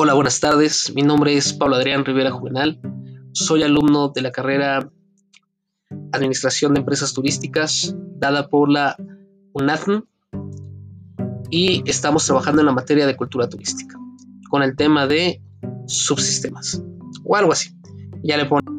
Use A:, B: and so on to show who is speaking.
A: Hola, buenas tardes. Mi nombre es Pablo Adrián Rivera Juvenal. Soy alumno de la carrera Administración de Empresas Turísticas dada por la UNATM y estamos trabajando en la materia de cultura turística con el tema de subsistemas o algo así. Ya le pongo